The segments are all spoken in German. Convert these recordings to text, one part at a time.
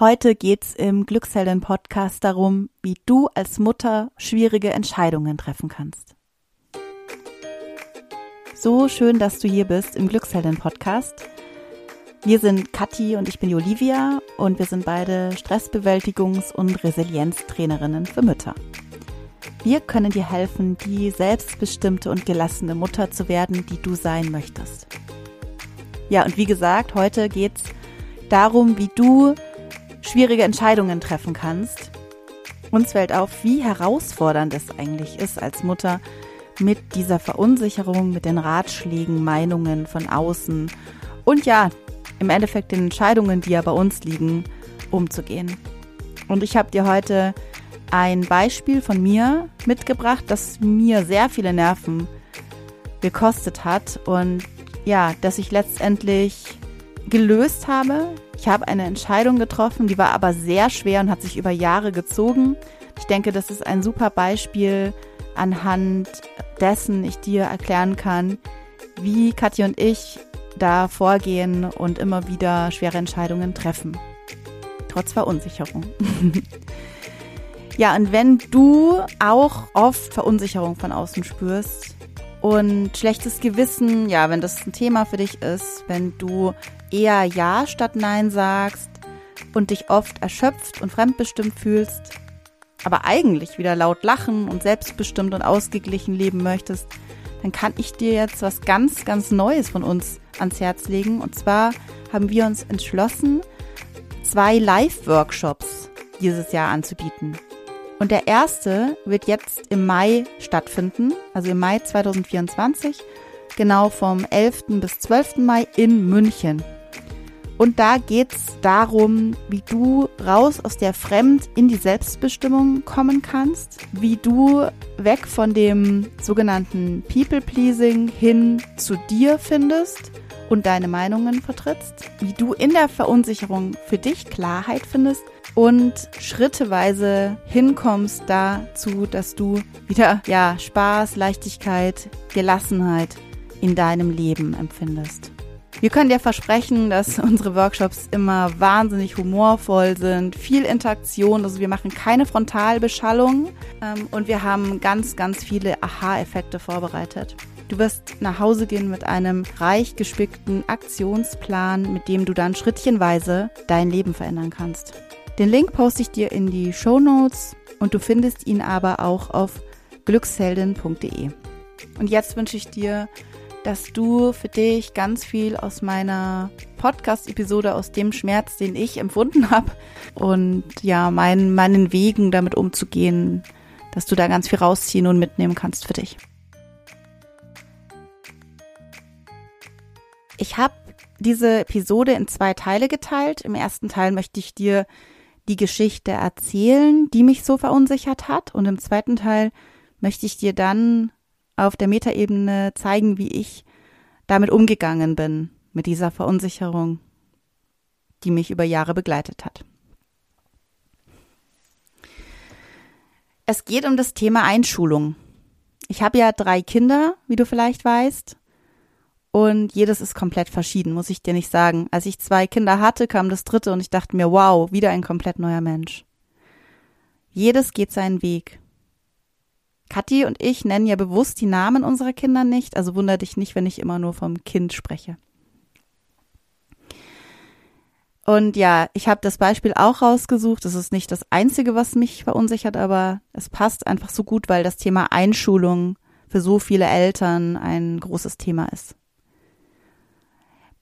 Heute geht's im Glückshelden Podcast darum, wie du als Mutter schwierige Entscheidungen treffen kannst. So schön, dass du hier bist im Glückshelden Podcast. Wir sind Kathi und ich bin die Olivia und wir sind beide Stressbewältigungs- und Resilienztrainerinnen für Mütter. Wir können dir helfen, die selbstbestimmte und gelassene Mutter zu werden, die du sein möchtest. Ja, und wie gesagt, heute geht's darum, wie du schwierige Entscheidungen treffen kannst. Uns fällt auf, wie herausfordernd es eigentlich ist als Mutter mit dieser Verunsicherung, mit den Ratschlägen, Meinungen von außen und ja, im Endeffekt den Entscheidungen, die ja bei uns liegen, umzugehen. Und ich habe dir heute ein Beispiel von mir mitgebracht, das mir sehr viele Nerven gekostet hat und ja, dass ich letztendlich gelöst habe. Ich habe eine Entscheidung getroffen, die war aber sehr schwer und hat sich über Jahre gezogen. Ich denke, das ist ein super Beispiel, anhand dessen ich dir erklären kann, wie Katja und ich da vorgehen und immer wieder schwere Entscheidungen treffen. Trotz Verunsicherung. ja, und wenn du auch oft Verunsicherung von außen spürst, und schlechtes Gewissen, ja, wenn das ein Thema für dich ist, wenn du eher Ja statt Nein sagst und dich oft erschöpft und fremdbestimmt fühlst, aber eigentlich wieder laut lachen und selbstbestimmt und ausgeglichen leben möchtest, dann kann ich dir jetzt was ganz, ganz Neues von uns ans Herz legen. Und zwar haben wir uns entschlossen, zwei Live-Workshops dieses Jahr anzubieten. Und der erste wird jetzt im Mai stattfinden, also im Mai 2024, genau vom 11. bis 12. Mai in München. Und da geht es darum, wie du raus aus der Fremd in die Selbstbestimmung kommen kannst, wie du weg von dem sogenannten People-Pleasing hin zu dir findest und deine Meinungen vertrittst, wie du in der Verunsicherung für dich Klarheit findest und schritteweise hinkommst dazu, dass du wieder ja Spaß, Leichtigkeit, Gelassenheit in deinem Leben empfindest. Wir können dir versprechen, dass unsere Workshops immer wahnsinnig humorvoll sind, viel Interaktion, also wir machen keine Frontalbeschallung ähm, und wir haben ganz, ganz viele Aha-Effekte vorbereitet. Du wirst nach Hause gehen mit einem reich gespickten Aktionsplan, mit dem du dann schrittchenweise dein Leben verändern kannst. Den Link poste ich dir in die Show Notes und du findest ihn aber auch auf glücksheldin.de. Und jetzt wünsche ich dir, dass du für dich ganz viel aus meiner Podcast-Episode, aus dem Schmerz, den ich empfunden habe und ja, meinen, meinen Wegen damit umzugehen, dass du da ganz viel rausziehen und mitnehmen kannst für dich. Ich habe diese Episode in zwei Teile geteilt. Im ersten Teil möchte ich dir die Geschichte erzählen, die mich so verunsichert hat. Und im zweiten Teil möchte ich dir dann auf der Metaebene zeigen, wie ich damit umgegangen bin, mit dieser Verunsicherung, die mich über Jahre begleitet hat. Es geht um das Thema Einschulung. Ich habe ja drei Kinder, wie du vielleicht weißt, und jedes ist komplett verschieden, muss ich dir nicht sagen. Als ich zwei Kinder hatte, kam das dritte und ich dachte mir, wow, wieder ein komplett neuer Mensch. Jedes geht seinen Weg. Kathi und ich nennen ja bewusst die Namen unserer Kinder nicht, also wunder dich nicht, wenn ich immer nur vom Kind spreche. Und ja, ich habe das Beispiel auch rausgesucht. Das ist nicht das Einzige, was mich verunsichert, aber es passt einfach so gut, weil das Thema Einschulung für so viele Eltern ein großes Thema ist.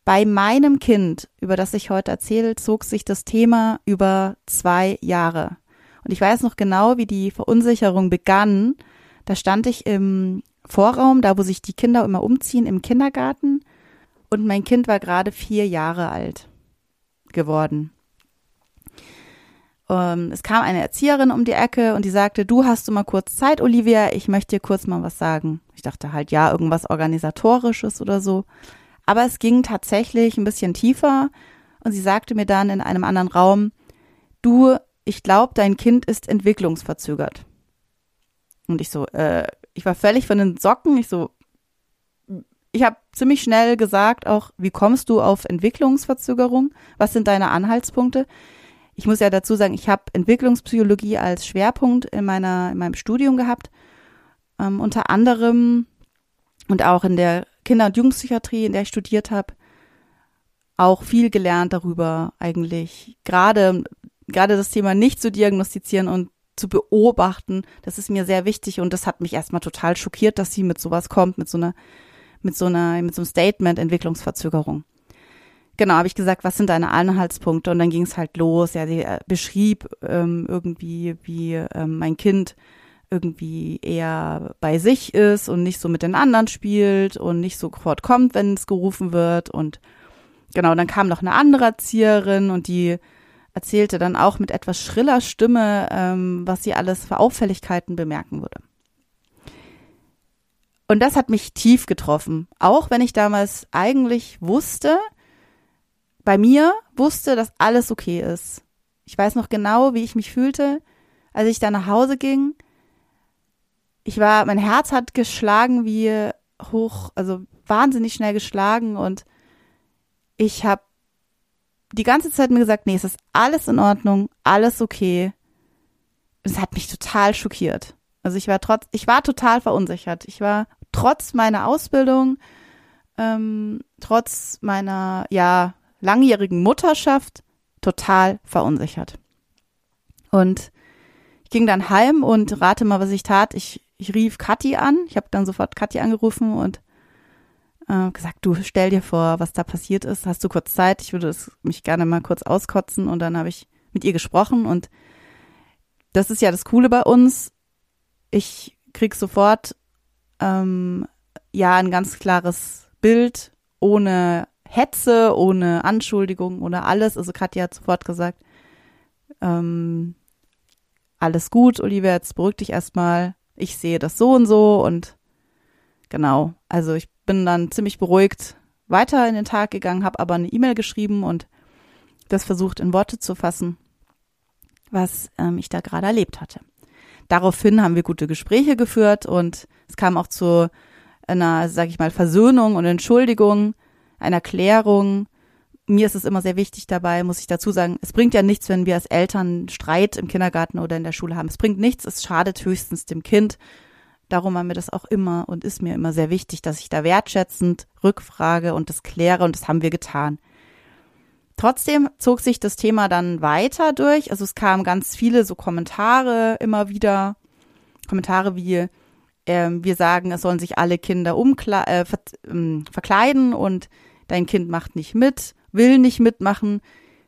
Bei meinem Kind, über das ich heute erzähle, zog sich das Thema über zwei Jahre. Und ich weiß noch genau, wie die Verunsicherung begann. Da stand ich im Vorraum, da wo sich die Kinder immer umziehen, im Kindergarten. Und mein Kind war gerade vier Jahre alt geworden. Ähm, es kam eine Erzieherin um die Ecke und die sagte, du hast du mal kurz Zeit, Olivia, ich möchte dir kurz mal was sagen. Ich dachte halt, ja, irgendwas organisatorisches oder so. Aber es ging tatsächlich ein bisschen tiefer und sie sagte mir dann in einem anderen Raum, du, ich glaube, dein Kind ist entwicklungsverzögert. Und ich so, äh, ich war völlig von den Socken. Ich so, ich habe ziemlich schnell gesagt auch, wie kommst du auf Entwicklungsverzögerung? Was sind deine Anhaltspunkte? ich muss ja dazu sagen, ich habe Entwicklungspsychologie als Schwerpunkt in meiner in meinem Studium gehabt, ähm, unter anderem und auch in der Kinder- und Jugendpsychiatrie, in der ich studiert habe, auch viel gelernt darüber eigentlich. Gerade gerade das Thema nicht zu diagnostizieren und zu beobachten, das ist mir sehr wichtig und das hat mich erstmal total schockiert, dass sie mit sowas kommt, mit so einer mit so einer mit so einem Statement Entwicklungsverzögerung. Genau, habe ich gesagt, was sind deine Anhaltspunkte? Und dann ging es halt los. Ja, sie äh, beschrieb ähm, irgendwie, wie ähm, mein Kind irgendwie eher bei sich ist und nicht so mit den anderen spielt und nicht sofort kommt, wenn es gerufen wird. Und genau, dann kam noch eine andere Erzieherin und die erzählte dann auch mit etwas schriller Stimme, ähm, was sie alles für Auffälligkeiten bemerken würde. Und das hat mich tief getroffen, auch wenn ich damals eigentlich wusste, bei mir wusste, dass alles okay ist. Ich weiß noch genau, wie ich mich fühlte, als ich da nach Hause ging. Ich war, mein Herz hat geschlagen wie hoch, also wahnsinnig schnell geschlagen und ich habe die ganze Zeit mir gesagt, nee, es ist alles in Ordnung, alles okay. Es hat mich total schockiert. Also ich war trotz, ich war total verunsichert. Ich war trotz meiner Ausbildung, ähm, trotz meiner, ja, langjährigen Mutterschaft total verunsichert. Und ich ging dann heim und rate mal, was ich tat. Ich, ich rief Kathi an. Ich habe dann sofort Kathi angerufen und äh, gesagt, du stell dir vor, was da passiert ist. Hast du kurz Zeit? Ich würde es mich gerne mal kurz auskotzen. Und dann habe ich mit ihr gesprochen und das ist ja das Coole bei uns. Ich krieg sofort ähm, ja ein ganz klares Bild ohne Hetze, ohne Anschuldigung, ohne alles. Also Katja hat sofort gesagt, ähm, alles gut, Olivia, jetzt beruhig dich erstmal. Ich sehe das so und so und genau. Also ich bin dann ziemlich beruhigt weiter in den Tag gegangen, habe aber eine E-Mail geschrieben und das versucht in Worte zu fassen, was ähm, ich da gerade erlebt hatte. Daraufhin haben wir gute Gespräche geführt und es kam auch zu einer, sag ich mal, Versöhnung und Entschuldigung einer Klärung. Mir ist es immer sehr wichtig dabei, muss ich dazu sagen, es bringt ja nichts, wenn wir als Eltern Streit im Kindergarten oder in der Schule haben. Es bringt nichts, es schadet höchstens dem Kind. Darum war mir das auch immer und ist mir immer sehr wichtig, dass ich da wertschätzend rückfrage und das kläre und das haben wir getan. Trotzdem zog sich das Thema dann weiter durch. Also es kamen ganz viele so Kommentare immer wieder. Kommentare wie, äh, wir sagen, es sollen sich alle Kinder umkle äh, ver ähm, verkleiden und dein Kind macht nicht mit, will nicht mitmachen.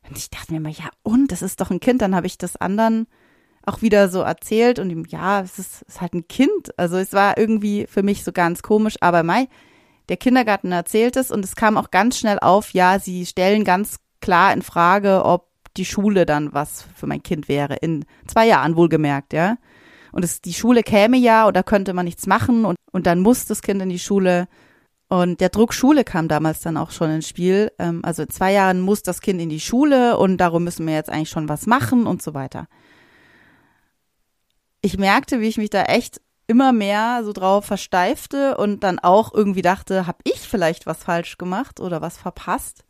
Und ich dachte mir immer, ja, und das ist doch ein Kind. Dann habe ich das anderen auch wieder so erzählt und ihm, ja, es ist, ist halt ein Kind. Also es war irgendwie für mich so ganz komisch, aber Mai, der Kindergarten erzählt es und es kam auch ganz schnell auf, ja, sie stellen ganz klar in Frage, ob die Schule dann was für mein Kind wäre. In zwei Jahren wohlgemerkt, ja. Und es, die Schule käme ja oder könnte man nichts machen und, und dann muss das Kind in die Schule. Und der Druck Schule kam damals dann auch schon ins Spiel. Ähm, also in zwei Jahren muss das Kind in die Schule und darum müssen wir jetzt eigentlich schon was machen und so weiter. Ich merkte, wie ich mich da echt immer mehr so drauf versteifte und dann auch irgendwie dachte, habe ich vielleicht was falsch gemacht oder was verpasst?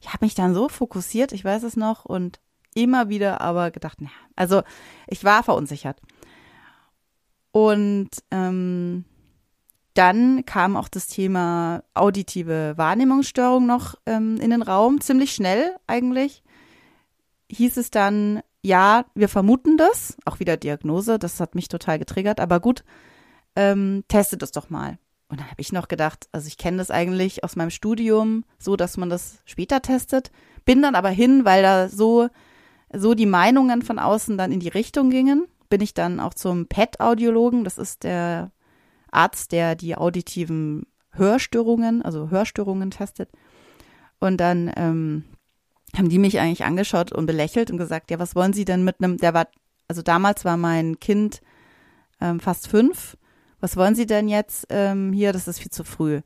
Ich habe mich dann so fokussiert, ich weiß es noch, und immer wieder aber gedacht, naja, also ich war verunsichert. Und ähm, dann kam auch das Thema auditive Wahrnehmungsstörung noch ähm, in den Raum, ziemlich schnell eigentlich. Hieß es dann, ja, wir vermuten das, auch wieder Diagnose, das hat mich total getriggert, aber gut, ähm, testet es doch mal. Und dann habe ich noch gedacht, also ich kenne das eigentlich aus meinem Studium, so dass man das später testet. Bin dann aber hin, weil da so, so die Meinungen von außen dann in die Richtung gingen bin ich dann auch zum PET-Audiologen. Das ist der Arzt, der die auditiven Hörstörungen, also Hörstörungen testet. Und dann ähm, haben die mich eigentlich angeschaut und belächelt und gesagt, ja, was wollen Sie denn mit einem, der war, also damals war mein Kind ähm, fast fünf. Was wollen Sie denn jetzt ähm, hier? Das ist viel zu früh.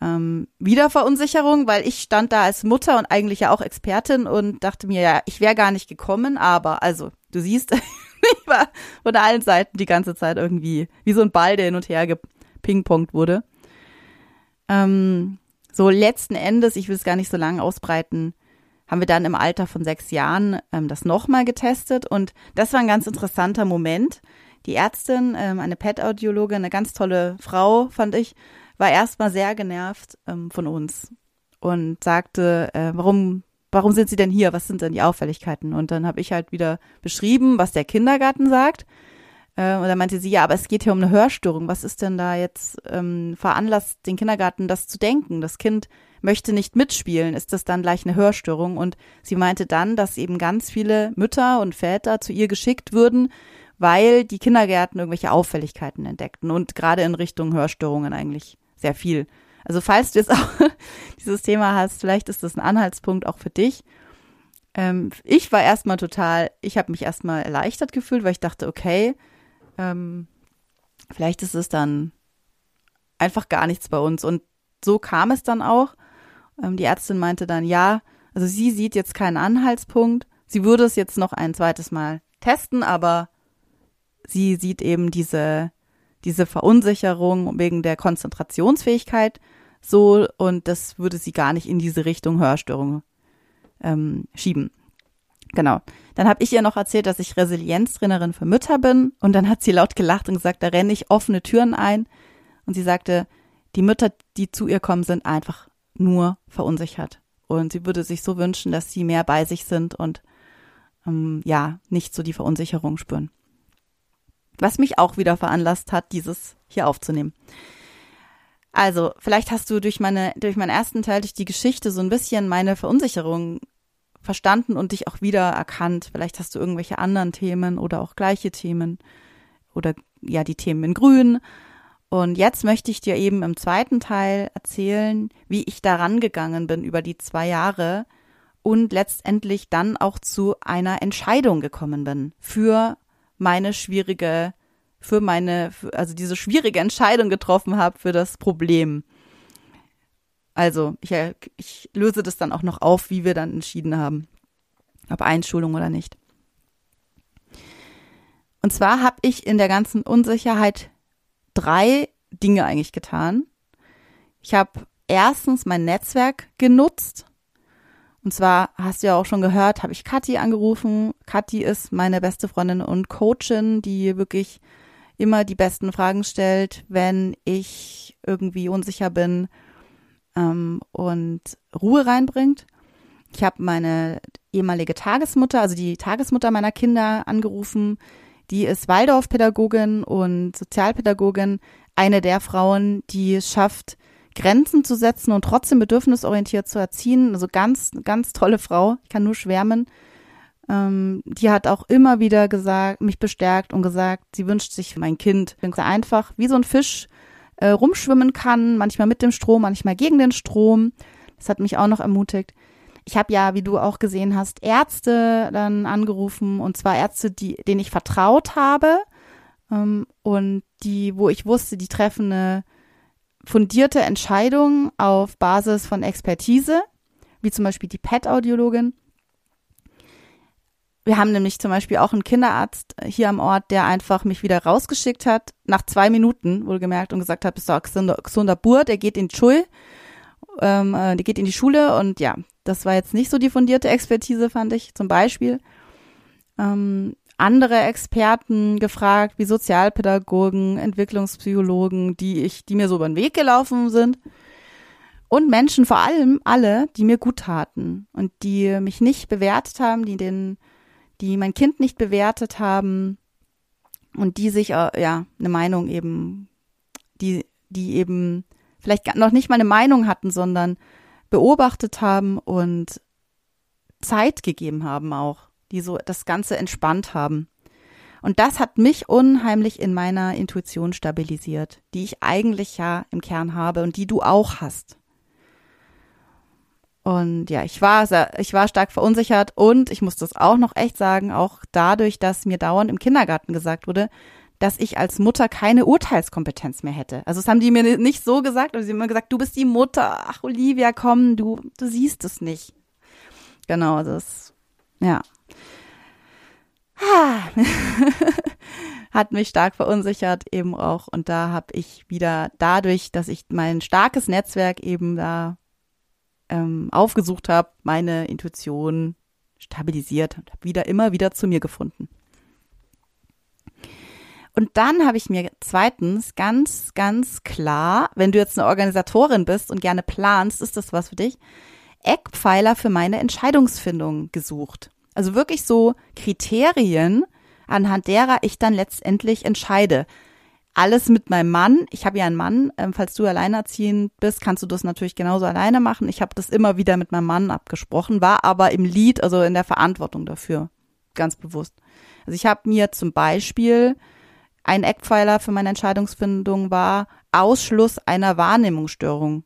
Ähm, wieder Verunsicherung, weil ich stand da als Mutter und eigentlich ja auch Expertin und dachte mir, ja, ich wäre gar nicht gekommen, aber also, du siehst, ich war von allen Seiten die ganze Zeit irgendwie wie so ein Ball, der hin und her gepingpongt wurde. Ähm, so letzten Endes, ich will es gar nicht so lange ausbreiten, haben wir dann im Alter von sechs Jahren ähm, das nochmal getestet und das war ein ganz interessanter Moment. Die Ärztin, ähm, eine PET-Audiologin, eine ganz tolle Frau, fand ich, war erstmal sehr genervt ähm, von uns und sagte, äh, warum, warum sind Sie denn hier? Was sind denn die Auffälligkeiten? Und dann habe ich halt wieder beschrieben, was der Kindergarten sagt. Äh, und dann meinte sie, ja, aber es geht hier um eine Hörstörung. Was ist denn da jetzt ähm, veranlasst, den Kindergarten das zu denken? Das Kind möchte nicht mitspielen. Ist das dann gleich eine Hörstörung? Und sie meinte dann, dass eben ganz viele Mütter und Väter zu ihr geschickt würden, weil die Kindergärten irgendwelche Auffälligkeiten entdeckten und gerade in Richtung Hörstörungen eigentlich sehr viel. Also falls du jetzt auch dieses Thema hast, vielleicht ist das ein Anhaltspunkt auch für dich. Ähm, ich war erstmal total, ich habe mich erstmal erleichtert gefühlt, weil ich dachte, okay, ähm, vielleicht ist es dann einfach gar nichts bei uns. Und so kam es dann auch. Ähm, die Ärztin meinte dann, ja, also sie sieht jetzt keinen Anhaltspunkt. Sie würde es jetzt noch ein zweites Mal testen, aber sie sieht eben diese, diese Verunsicherung wegen der Konzentrationsfähigkeit so und das würde sie gar nicht in diese Richtung Hörstörung ähm, schieben. Genau. Dann habe ich ihr noch erzählt, dass ich Resilienztrainerin für Mütter bin und dann hat sie laut gelacht und gesagt, da renne ich offene Türen ein und sie sagte, die Mütter, die zu ihr kommen, sind einfach nur verunsichert und sie würde sich so wünschen, dass sie mehr bei sich sind und ähm, ja, nicht so die Verunsicherung spüren. Was mich auch wieder veranlasst hat, dieses hier aufzunehmen. Also, vielleicht hast du durch meine, durch meinen ersten Teil, durch die Geschichte so ein bisschen meine Verunsicherung verstanden und dich auch wieder erkannt. Vielleicht hast du irgendwelche anderen Themen oder auch gleiche Themen oder ja, die Themen in grün. Und jetzt möchte ich dir eben im zweiten Teil erzählen, wie ich daran gegangen bin über die zwei Jahre und letztendlich dann auch zu einer Entscheidung gekommen bin für meine schwierige, für meine, also diese schwierige Entscheidung getroffen habe für das Problem. Also ich, ich löse das dann auch noch auf, wie wir dann entschieden haben, ob Einschulung oder nicht. Und zwar habe ich in der ganzen Unsicherheit drei Dinge eigentlich getan. Ich habe erstens mein Netzwerk genutzt, und zwar hast du ja auch schon gehört, habe ich Kathi angerufen. Kathi ist meine beste Freundin und Coachin, die wirklich immer die besten Fragen stellt, wenn ich irgendwie unsicher bin ähm, und Ruhe reinbringt. Ich habe meine ehemalige Tagesmutter, also die Tagesmutter meiner Kinder angerufen. Die ist Waldorfpädagogin und Sozialpädagogin, eine der Frauen, die es schafft, Grenzen zu setzen und trotzdem bedürfnisorientiert zu erziehen. Also ganz, ganz tolle Frau. Ich kann nur schwärmen. Ähm, die hat auch immer wieder gesagt, mich bestärkt und gesagt, sie wünscht sich mein Kind einfach wie so ein Fisch äh, rumschwimmen kann, manchmal mit dem Strom, manchmal gegen den Strom. Das hat mich auch noch ermutigt. Ich habe ja, wie du auch gesehen hast, Ärzte dann angerufen und zwar Ärzte, die, denen ich vertraut habe ähm, und die, wo ich wusste, die treffen eine fundierte Entscheidungen auf Basis von Expertise, wie zum Beispiel die PET-Audiologin. Wir haben nämlich zum Beispiel auch einen Kinderarzt hier am Ort, der einfach mich wieder rausgeschickt hat, nach zwei Minuten wohlgemerkt und gesagt hat, bist du ein gesunder, gesunder Bur, der geht in die Schule, ähm, äh, der geht in die Schule und ja, das war jetzt nicht so die fundierte Expertise, fand ich zum Beispiel. Ähm, andere Experten gefragt, wie Sozialpädagogen, Entwicklungspsychologen, die ich, die mir so über den Weg gelaufen sind. Und Menschen vor allem alle, die mir gut taten und die mich nicht bewertet haben, die den, die mein Kind nicht bewertet haben und die sich, äh, ja, eine Meinung eben, die, die eben vielleicht noch nicht mal eine Meinung hatten, sondern beobachtet haben und Zeit gegeben haben auch die so das Ganze entspannt haben. Und das hat mich unheimlich in meiner Intuition stabilisiert, die ich eigentlich ja im Kern habe und die du auch hast. Und ja, ich war, ich war stark verunsichert und ich muss das auch noch echt sagen, auch dadurch, dass mir dauernd im Kindergarten gesagt wurde, dass ich als Mutter keine Urteilskompetenz mehr hätte. Also das haben die mir nicht so gesagt, aber sie haben immer gesagt, du bist die Mutter. Ach, Olivia, komm, du, du siehst es nicht. Genau, das, ja, hat mich stark verunsichert eben auch. Und da habe ich wieder dadurch, dass ich mein starkes Netzwerk eben da ähm, aufgesucht habe, meine Intuition stabilisiert und habe wieder immer wieder zu mir gefunden. Und dann habe ich mir zweitens ganz, ganz klar, wenn du jetzt eine Organisatorin bist und gerne planst, ist das was für dich, Eckpfeiler für meine Entscheidungsfindung gesucht. Also wirklich so Kriterien, anhand derer ich dann letztendlich entscheide. Alles mit meinem Mann. Ich habe ja einen Mann. Ähm, falls du alleinerziehend bist, kannst du das natürlich genauso alleine machen. Ich habe das immer wieder mit meinem Mann abgesprochen, war aber im Lied, also in der Verantwortung dafür, ganz bewusst. Also ich habe mir zum Beispiel ein Eckpfeiler für meine Entscheidungsfindung war Ausschluss einer Wahrnehmungsstörung.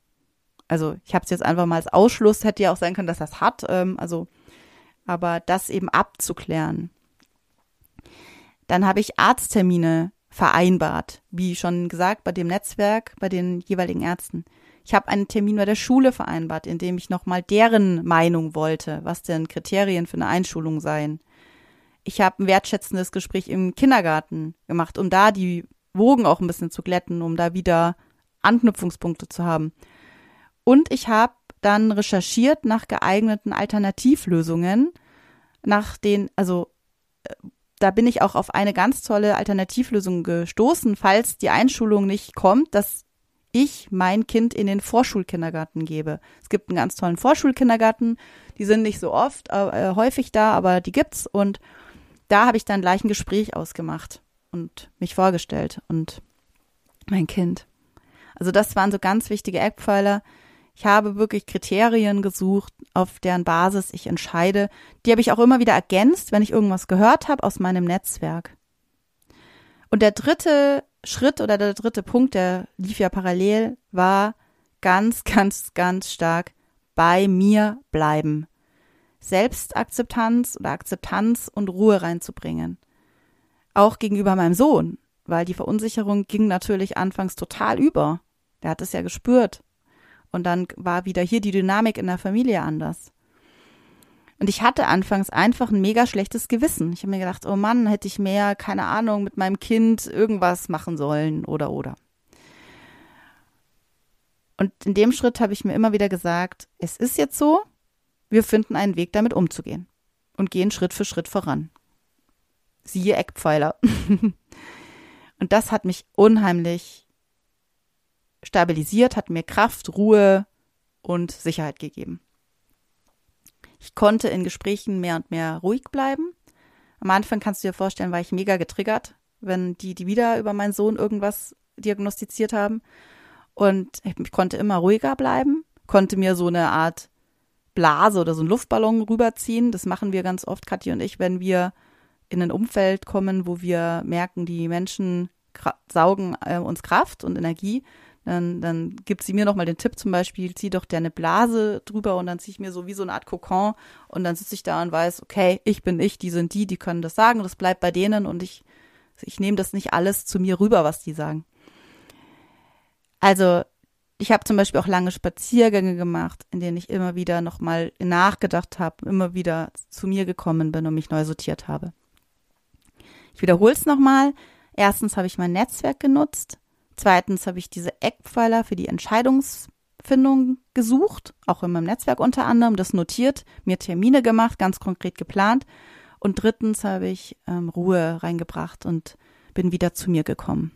Also ich habe es jetzt einfach mal als Ausschluss, hätte ja auch sein können, dass das hat. Ähm, also, aber das eben abzuklären. Dann habe ich Arzttermine vereinbart, wie schon gesagt, bei dem Netzwerk, bei den jeweiligen Ärzten. Ich habe einen Termin bei der Schule vereinbart, in dem ich nochmal deren Meinung wollte, was denn Kriterien für eine Einschulung seien ich habe ein wertschätzendes Gespräch im Kindergarten gemacht, um da die Wogen auch ein bisschen zu glätten, um da wieder Anknüpfungspunkte zu haben. Und ich habe dann recherchiert nach geeigneten Alternativlösungen, nach den, also äh, da bin ich auch auf eine ganz tolle Alternativlösung gestoßen, falls die Einschulung nicht kommt, dass ich mein Kind in den Vorschulkindergarten gebe. Es gibt einen ganz tollen Vorschulkindergarten, die sind nicht so oft, äh, häufig da, aber die gibt's und da habe ich dann gleich ein Gespräch ausgemacht und mich vorgestellt und mein Kind. Also das waren so ganz wichtige Eckpfeiler. Ich habe wirklich Kriterien gesucht, auf deren Basis ich entscheide. Die habe ich auch immer wieder ergänzt, wenn ich irgendwas gehört habe aus meinem Netzwerk. Und der dritte Schritt oder der dritte Punkt, der lief ja parallel, war ganz, ganz, ganz stark bei mir bleiben. Selbstakzeptanz oder Akzeptanz und Ruhe reinzubringen. Auch gegenüber meinem Sohn, weil die Verunsicherung ging natürlich anfangs total über. Der hat es ja gespürt. Und dann war wieder hier die Dynamik in der Familie anders. Und ich hatte anfangs einfach ein mega schlechtes Gewissen. Ich habe mir gedacht, oh Mann, hätte ich mehr, keine Ahnung, mit meinem Kind irgendwas machen sollen oder oder. Und in dem Schritt habe ich mir immer wieder gesagt, es ist jetzt so, wir finden einen Weg, damit umzugehen und gehen Schritt für Schritt voran. Siehe Eckpfeiler. und das hat mich unheimlich stabilisiert, hat mir Kraft, Ruhe und Sicherheit gegeben. Ich konnte in Gesprächen mehr und mehr ruhig bleiben. Am Anfang kannst du dir vorstellen, war ich mega getriggert, wenn die, die wieder über meinen Sohn irgendwas diagnostiziert haben. Und ich konnte immer ruhiger bleiben, konnte mir so eine Art Blase oder so einen Luftballon rüberziehen. Das machen wir ganz oft, Katja und ich, wenn wir in ein Umfeld kommen, wo wir merken, die Menschen saugen äh, uns Kraft und Energie. Dann, dann gibt sie mir nochmal den Tipp zum Beispiel, zieh doch dir eine Blase drüber und dann ziehe ich mir so wie so eine Art Kokon und dann sitze ich da und weiß, okay, ich bin ich, die sind die, die können das sagen, das bleibt bei denen und ich, ich nehme das nicht alles zu mir rüber, was die sagen. Also ich habe zum Beispiel auch lange Spaziergänge gemacht, in denen ich immer wieder nochmal nachgedacht habe, immer wieder zu mir gekommen bin und mich neu sortiert habe. Ich wiederhole es nochmal. Erstens habe ich mein Netzwerk genutzt. Zweitens habe ich diese Eckpfeiler für die Entscheidungsfindung gesucht, auch in meinem Netzwerk unter anderem, das notiert, mir Termine gemacht, ganz konkret geplant. Und drittens habe ich ähm, Ruhe reingebracht und bin wieder zu mir gekommen.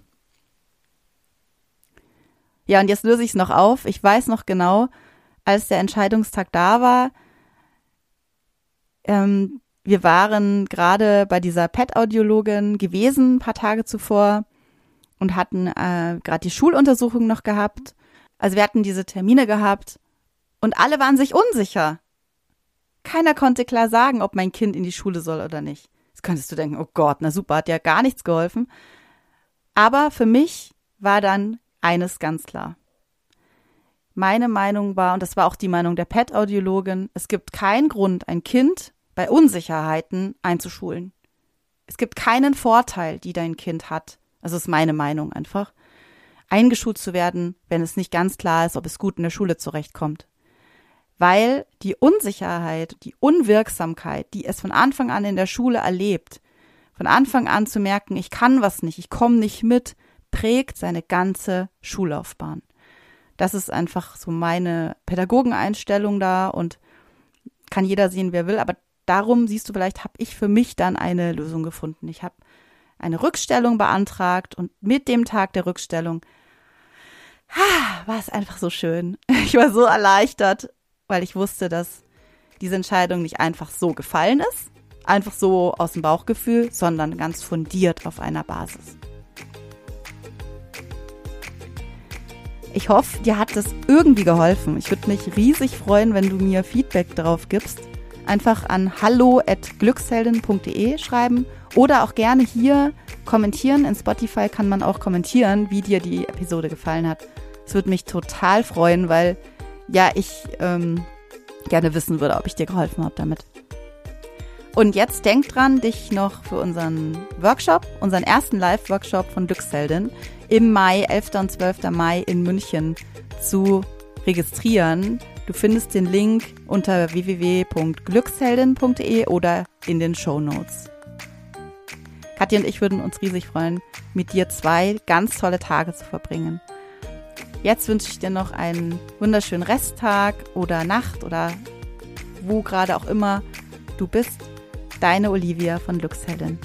Ja, und jetzt löse ich es noch auf. Ich weiß noch genau, als der Entscheidungstag da war, ähm, wir waren gerade bei dieser Pet-Audiologin gewesen, ein paar Tage zuvor, und hatten äh, gerade die Schuluntersuchung noch gehabt. Also wir hatten diese Termine gehabt und alle waren sich unsicher. Keiner konnte klar sagen, ob mein Kind in die Schule soll oder nicht. Jetzt könntest du denken, oh Gott, na super, hat ja gar nichts geholfen. Aber für mich war dann eines ganz klar. Meine Meinung war, und das war auch die Meinung der PET-Audiologin, es gibt keinen Grund, ein Kind bei Unsicherheiten einzuschulen. Es gibt keinen Vorteil, die dein Kind hat. Das ist meine Meinung einfach. Eingeschult zu werden, wenn es nicht ganz klar ist, ob es gut in der Schule zurechtkommt. Weil die Unsicherheit, die Unwirksamkeit, die es von Anfang an in der Schule erlebt, von Anfang an zu merken, ich kann was nicht, ich komme nicht mit, prägt seine ganze Schullaufbahn. Das ist einfach so meine Pädagogeneinstellung da und kann jeder sehen, wer will. Aber darum siehst du, vielleicht habe ich für mich dann eine Lösung gefunden. Ich habe eine Rückstellung beantragt und mit dem Tag der Rückstellung war es einfach so schön. Ich war so erleichtert, weil ich wusste, dass diese Entscheidung nicht einfach so gefallen ist, einfach so aus dem Bauchgefühl, sondern ganz fundiert auf einer Basis. Ich hoffe, dir hat das irgendwie geholfen. Ich würde mich riesig freuen, wenn du mir Feedback darauf gibst. Einfach an hallo@glücksheldin.de schreiben oder auch gerne hier kommentieren. In Spotify kann man auch kommentieren, wie dir die Episode gefallen hat. Es würde mich total freuen, weil ja, ich ähm, gerne wissen würde, ob ich dir geholfen habe damit. Und jetzt denk dran, dich noch für unseren Workshop, unseren ersten Live-Workshop von Glücksheldin im Mai, 11. und 12. Mai in München zu registrieren. Du findest den Link unter www.glücksheldin.de oder in den Show Notes. Katja und ich würden uns riesig freuen, mit dir zwei ganz tolle Tage zu verbringen. Jetzt wünsche ich dir noch einen wunderschönen Resttag oder Nacht oder wo gerade auch immer du bist. Deine Olivia von Glücksheldin.